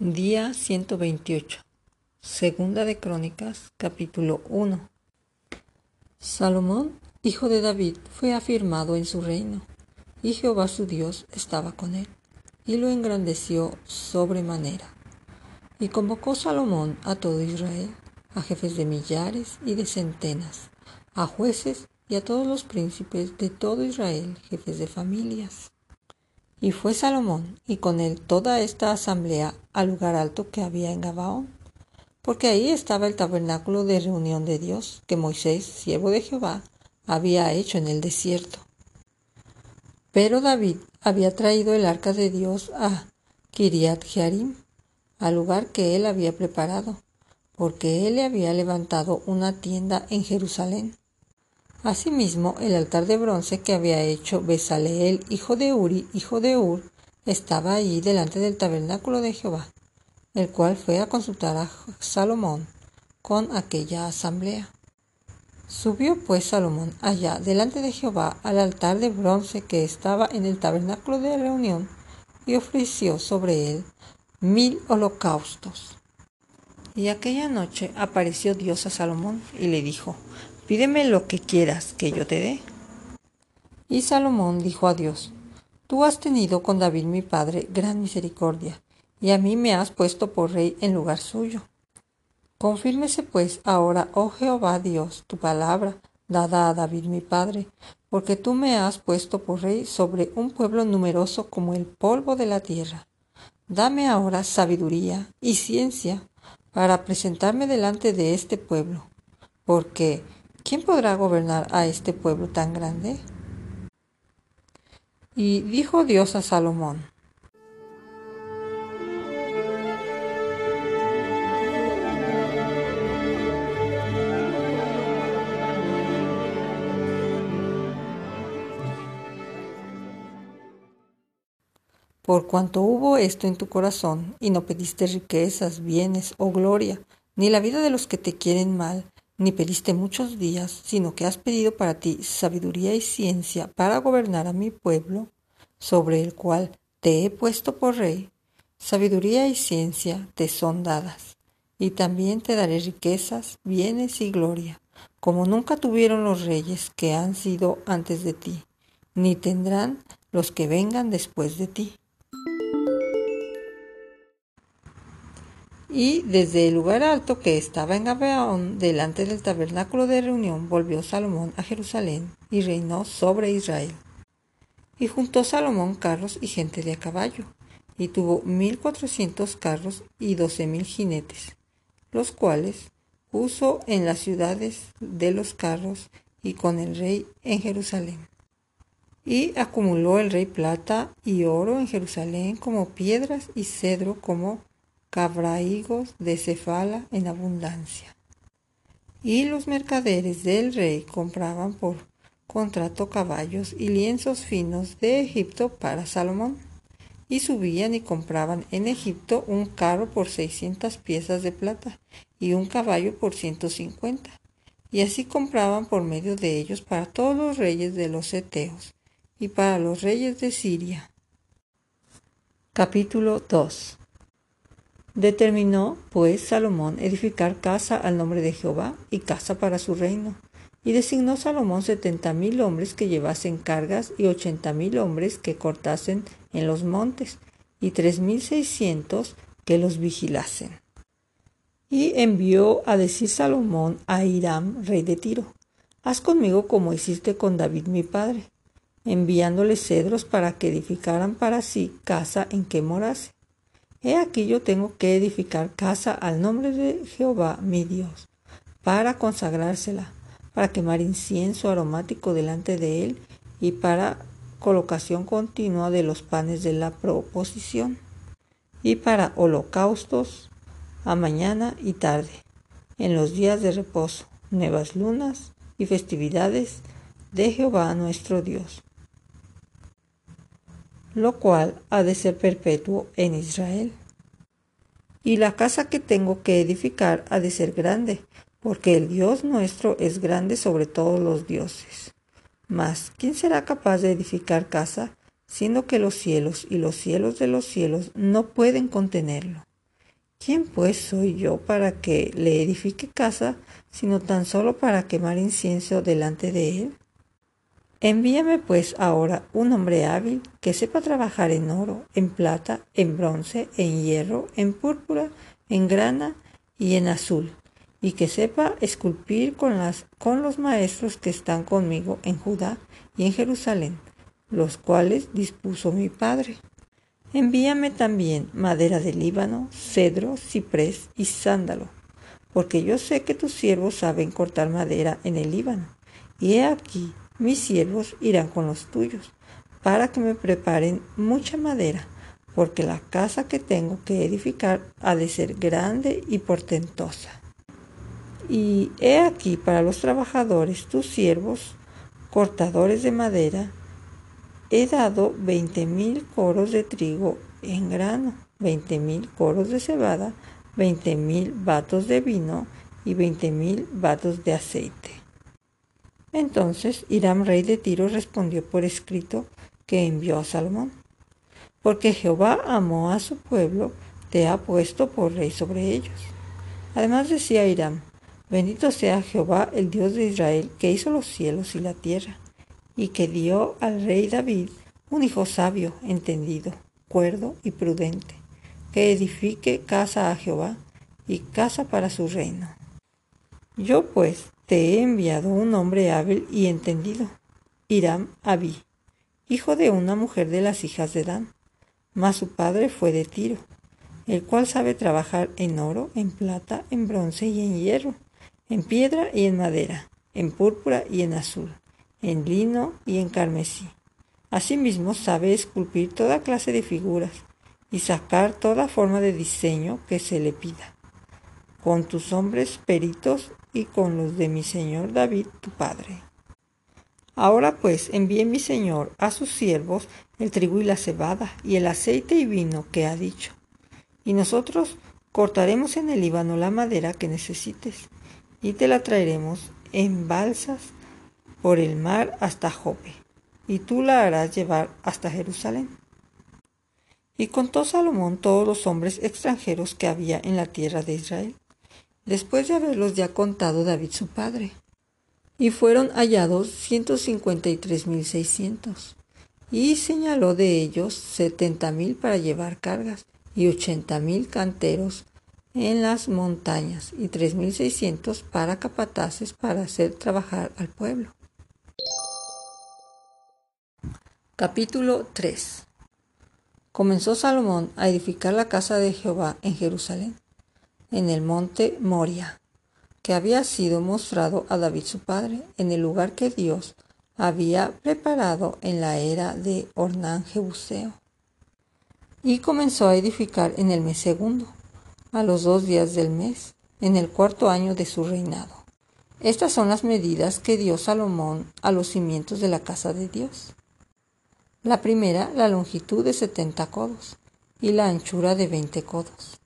Día 128. Segunda de Crónicas, capítulo 1. Salomón, hijo de David, fue afirmado en su reino, y Jehová su Dios estaba con él, y lo engrandeció sobremanera. Y convocó Salomón a todo Israel, a jefes de millares y de centenas, a jueces y a todos los príncipes de todo Israel, jefes de familias y fue Salomón, y con él toda esta asamblea, al lugar alto que había en Gabaón, porque ahí estaba el tabernáculo de reunión de Dios, que Moisés, siervo de Jehová, había hecho en el desierto. Pero David había traído el arca de Dios a Kiriat Jearim, al lugar que él había preparado, porque él le había levantado una tienda en Jerusalén. Asimismo, el altar de bronce que había hecho Besaleel, hijo de Uri, hijo de Ur, estaba allí delante del tabernáculo de Jehová, el cual fue a consultar a Salomón con aquella asamblea. Subió pues Salomón allá delante de Jehová al altar de bronce que estaba en el tabernáculo de reunión y ofreció sobre él mil holocaustos. Y aquella noche apareció Dios a Salomón y le dijo, Pídeme lo que quieras que yo te dé. Y Salomón dijo a Dios, Tú has tenido con David mi padre gran misericordia, y a mí me has puesto por rey en lugar suyo. Confírmese pues ahora, oh Jehová Dios, tu palabra, dada a David mi padre, porque tú me has puesto por rey sobre un pueblo numeroso como el polvo de la tierra. Dame ahora sabiduría y ciencia para presentarme delante de este pueblo, porque ¿quién podrá gobernar a este pueblo tan grande? Y dijo Dios a Salomón, Por cuanto hubo esto en tu corazón, y no pediste riquezas, bienes o gloria, ni la vida de los que te quieren mal, ni pediste muchos días, sino que has pedido para ti sabiduría y ciencia para gobernar a mi pueblo, sobre el cual te he puesto por rey. Sabiduría y ciencia te son dadas, y también te daré riquezas, bienes y gloria, como nunca tuvieron los reyes que han sido antes de ti, ni tendrán los que vengan después de ti. Y desde el lugar alto que estaba en Gabaón, delante del tabernáculo de reunión, volvió Salomón a Jerusalén y reinó sobre Israel. Y juntó Salomón carros y gente de a caballo, y tuvo mil cuatrocientos carros y doce mil jinetes, los cuales puso en las ciudades de los carros y con el rey en Jerusalén. Y acumuló el rey plata y oro en Jerusalén como piedras y cedro como cabraigos de cefala en abundancia. Y los mercaderes del rey compraban por contrato caballos y lienzos finos de Egipto para Salomón, y subían y compraban en Egipto un carro por seiscientas piezas de plata y un caballo por ciento cincuenta, y así compraban por medio de ellos para todos los reyes de los Eteos y para los reyes de Siria. Capítulo 2 Determinó, pues, Salomón edificar casa al nombre de Jehová y casa para su reino. Y designó Salomón setenta mil hombres que llevasen cargas y ochenta mil hombres que cortasen en los montes y tres mil seiscientos que los vigilasen. Y envió a decir Salomón a Hiram, rey de Tiro, Haz conmigo como hiciste con David mi padre, enviándole cedros para que edificaran para sí casa en que morase. He aquí yo tengo que edificar casa al nombre de Jehová mi Dios, para consagrársela, para quemar incienso aromático delante de él y para colocación continua de los panes de la proposición, y para holocaustos a mañana y tarde, en los días de reposo, nuevas lunas y festividades de Jehová nuestro Dios lo cual ha de ser perpetuo en Israel. Y la casa que tengo que edificar ha de ser grande, porque el Dios nuestro es grande sobre todos los dioses. Mas, ¿quién será capaz de edificar casa, siendo que los cielos y los cielos de los cielos no pueden contenerlo? ¿Quién pues soy yo para que le edifique casa, sino tan solo para quemar incienso delante de él? Envíame pues ahora un hombre hábil que sepa trabajar en oro, en plata, en bronce, en hierro, en púrpura, en grana y en azul, y que sepa esculpir con, las, con los maestros que están conmigo en Judá y en Jerusalén, los cuales dispuso mi padre. Envíame también madera de Líbano, cedro, ciprés y sándalo, porque yo sé que tus siervos saben cortar madera en el Líbano. Y he aquí, mis siervos irán con los tuyos, para que me preparen mucha madera, porque la casa que tengo que edificar ha de ser grande y portentosa. Y he aquí para los trabajadores, tus siervos, cortadores de madera, he dado veinte mil coros de trigo en grano, veinte mil coros de cebada, veinte mil vatos de vino y veinte mil vatos de aceite. Entonces Hiram, rey de Tiro, respondió por escrito que envió a Salomón. Porque Jehová amó a su pueblo, te ha puesto por rey sobre ellos. Además decía Hiram, bendito sea Jehová, el Dios de Israel, que hizo los cielos y la tierra, y que dio al rey David un hijo sabio, entendido, cuerdo y prudente, que edifique casa a Jehová y casa para su reino. Yo pues te he enviado un hombre hábil y entendido, Hiram Abí, hijo de una mujer de las hijas de Dan, mas su padre fue de Tiro, el cual sabe trabajar en oro, en plata, en bronce y en hierro, en piedra y en madera, en púrpura y en azul, en lino y en carmesí. Asimismo sabe esculpir toda clase de figuras y sacar toda forma de diseño que se le pida. Con tus hombres peritos y con los de mi señor David tu padre. Ahora pues envíe mi señor a sus siervos el trigo y la cebada y el aceite y vino que ha dicho. Y nosotros cortaremos en el Líbano la madera que necesites y te la traeremos en balsas por el mar hasta Jope, y tú la harás llevar hasta Jerusalén. Y contó Salomón todos los hombres extranjeros que había en la tierra de Israel después de haberlos ya contado David su padre. Y fueron hallados ciento cincuenta y tres seiscientos. Y señaló de ellos setenta mil para llevar cargas y ochenta mil canteros en las montañas y tres mil seiscientos para capataces para hacer trabajar al pueblo. Capítulo 3 Comenzó Salomón a edificar la casa de Jehová en Jerusalén en el monte Moria, que había sido mostrado a David su padre, en el lugar que Dios había preparado en la era de Ornán Jebuseo. Y comenzó a edificar en el mes segundo, a los dos días del mes, en el cuarto año de su reinado. Estas son las medidas que dio Salomón a los cimientos de la casa de Dios. La primera, la longitud de setenta codos y la anchura de veinte codos.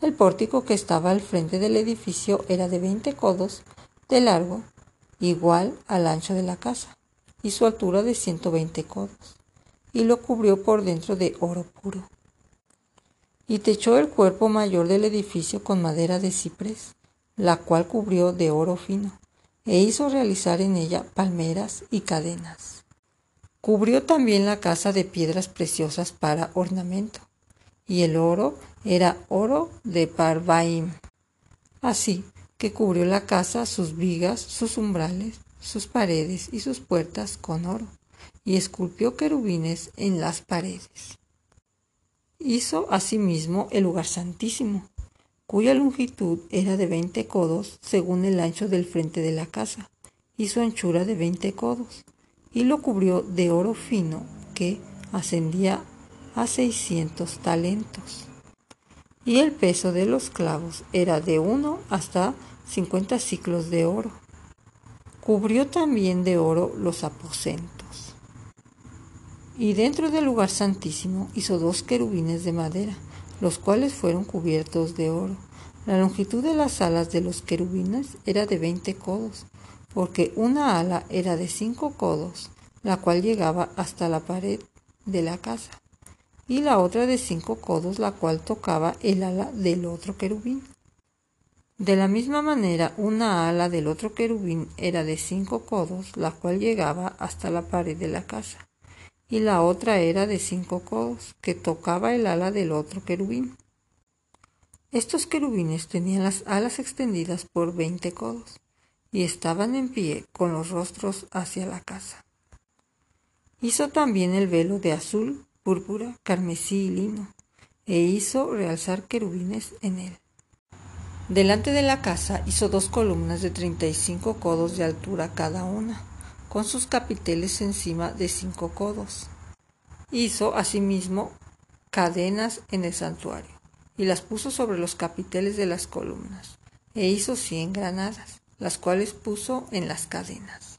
El pórtico que estaba al frente del edificio era de 20 codos de largo, igual al ancho de la casa, y su altura de 120 codos, y lo cubrió por dentro de oro puro. Y techó el cuerpo mayor del edificio con madera de ciprés, la cual cubrió de oro fino, e hizo realizar en ella palmeras y cadenas. Cubrió también la casa de piedras preciosas para ornamento, y el oro era oro de Parvaim. Así que cubrió la casa, sus vigas, sus umbrales, sus paredes y sus puertas con oro, y esculpió querubines en las paredes. Hizo asimismo el lugar santísimo, cuya longitud era de veinte codos según el ancho del frente de la casa, y su anchura de veinte codos, y lo cubrió de oro fino que ascendía a 600 talentos. Y el peso de los clavos era de 1 hasta 50 ciclos de oro. Cubrió también de oro los aposentos. Y dentro del lugar santísimo hizo dos querubines de madera, los cuales fueron cubiertos de oro. La longitud de las alas de los querubines era de 20 codos, porque una ala era de cinco codos, la cual llegaba hasta la pared de la casa y la otra de cinco codos, la cual tocaba el ala del otro querubín. De la misma manera, una ala del otro querubín era de cinco codos, la cual llegaba hasta la pared de la casa, y la otra era de cinco codos, que tocaba el ala del otro querubín. Estos querubines tenían las alas extendidas por veinte codos, y estaban en pie con los rostros hacia la casa. Hizo también el velo de azul, púrpura, carmesí y lino, e hizo realzar querubines en él. Delante de la casa hizo dos columnas de treinta y cinco codos de altura cada una, con sus capiteles encima de cinco codos. Hizo asimismo cadenas en el santuario, y las puso sobre los capiteles de las columnas, e hizo cien granadas las cuales puso en las cadenas.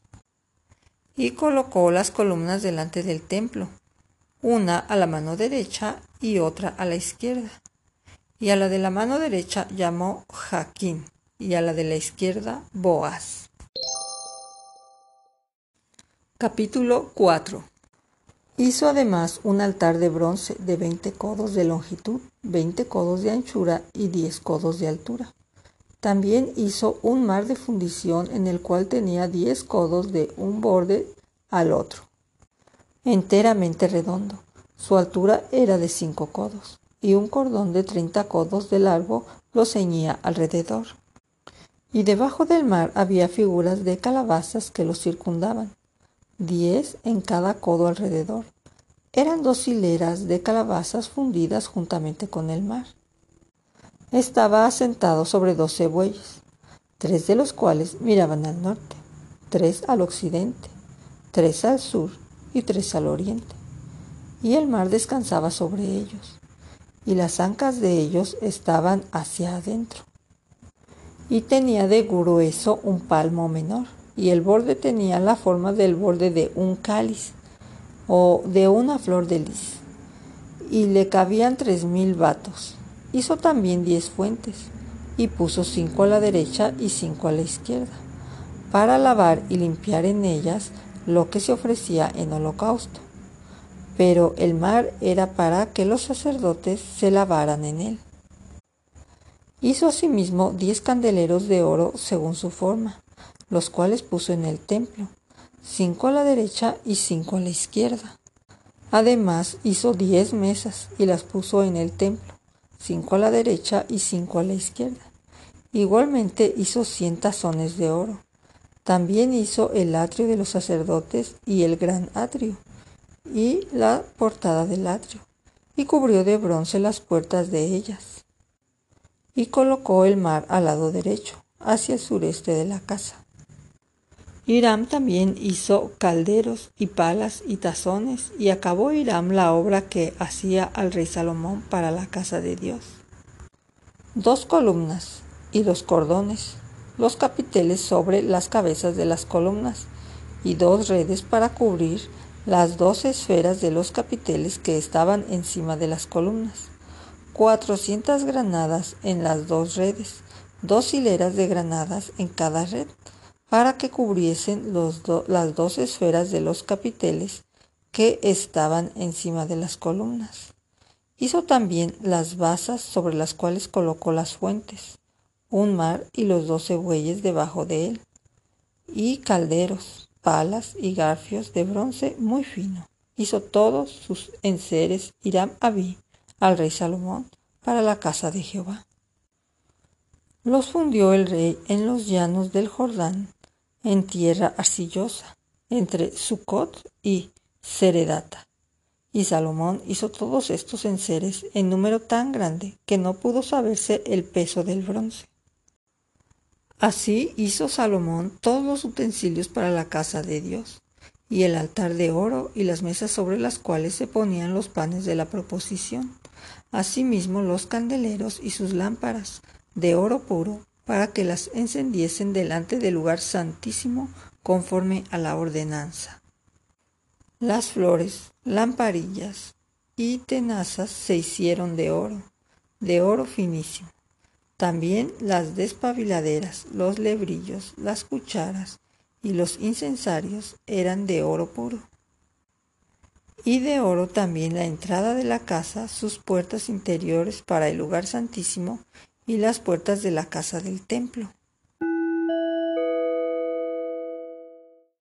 Y colocó las columnas delante del templo, una a la mano derecha y otra a la izquierda. Y a la de la mano derecha llamó Jaquín y a la de la izquierda Boaz. Capítulo 4 Hizo además un altar de bronce de veinte codos de longitud, veinte codos de anchura y diez codos de altura también hizo un mar de fundición en el cual tenía diez codos de un borde al otro, enteramente redondo. Su altura era de cinco codos, y un cordón de treinta codos de largo lo ceñía alrededor. Y debajo del mar había figuras de calabazas que lo circundaban, diez en cada codo alrededor. Eran dos hileras de calabazas fundidas juntamente con el mar estaba asentado sobre doce bueyes, tres de los cuales miraban al norte, tres al occidente, tres al sur y tres al oriente. Y el mar descansaba sobre ellos, y las ancas de ellos estaban hacia adentro. Y tenía de grueso un palmo menor, y el borde tenía la forma del borde de un cáliz o de una flor de lis, y le cabían tres mil vatos Hizo también diez fuentes y puso cinco a la derecha y cinco a la izquierda, para lavar y limpiar en ellas lo que se ofrecía en holocausto. Pero el mar era para que los sacerdotes se lavaran en él. Hizo asimismo diez candeleros de oro según su forma, los cuales puso en el templo, cinco a la derecha y cinco a la izquierda. Además hizo diez mesas y las puso en el templo cinco a la derecha y cinco a la izquierda. Igualmente hizo cien tazones de oro. También hizo el atrio de los sacerdotes y el gran atrio, y la portada del atrio, y cubrió de bronce las puertas de ellas. Y colocó el mar al lado derecho, hacia el sureste de la casa. Hiram también hizo calderos y palas y tazones, y acabó Hiram la obra que hacía al rey Salomón para la casa de Dios. Dos columnas y dos cordones, los capiteles sobre las cabezas de las columnas, y dos redes para cubrir las dos esferas de los capiteles que estaban encima de las columnas, cuatrocientas granadas en las dos redes, dos hileras de granadas en cada red, para que cubriesen las dos esferas de los capiteles que estaban encima de las columnas. Hizo también las basas sobre las cuales colocó las fuentes, un mar y los doce bueyes debajo de él, y calderos, palas y garfios de bronce muy fino. Hizo todos sus enseres Hiram Abí al rey Salomón para la casa de Jehová. Los fundió el rey en los llanos del Jordán en tierra arcillosa, entre Sucot y Seredata. Y Salomón hizo todos estos enseres en número tan grande que no pudo saberse el peso del bronce. Así hizo Salomón todos los utensilios para la casa de Dios, y el altar de oro y las mesas sobre las cuales se ponían los panes de la proposición, asimismo los candeleros y sus lámparas, de oro puro, para que las encendiesen delante del lugar santísimo conforme a la ordenanza. Las flores, lamparillas y tenazas se hicieron de oro, de oro finísimo. También las despabiladeras, los lebrillos, las cucharas y los incensarios eran de oro puro. y de oro también la entrada de la casa, sus puertas interiores para el lugar santísimo y las puertas de la casa del templo.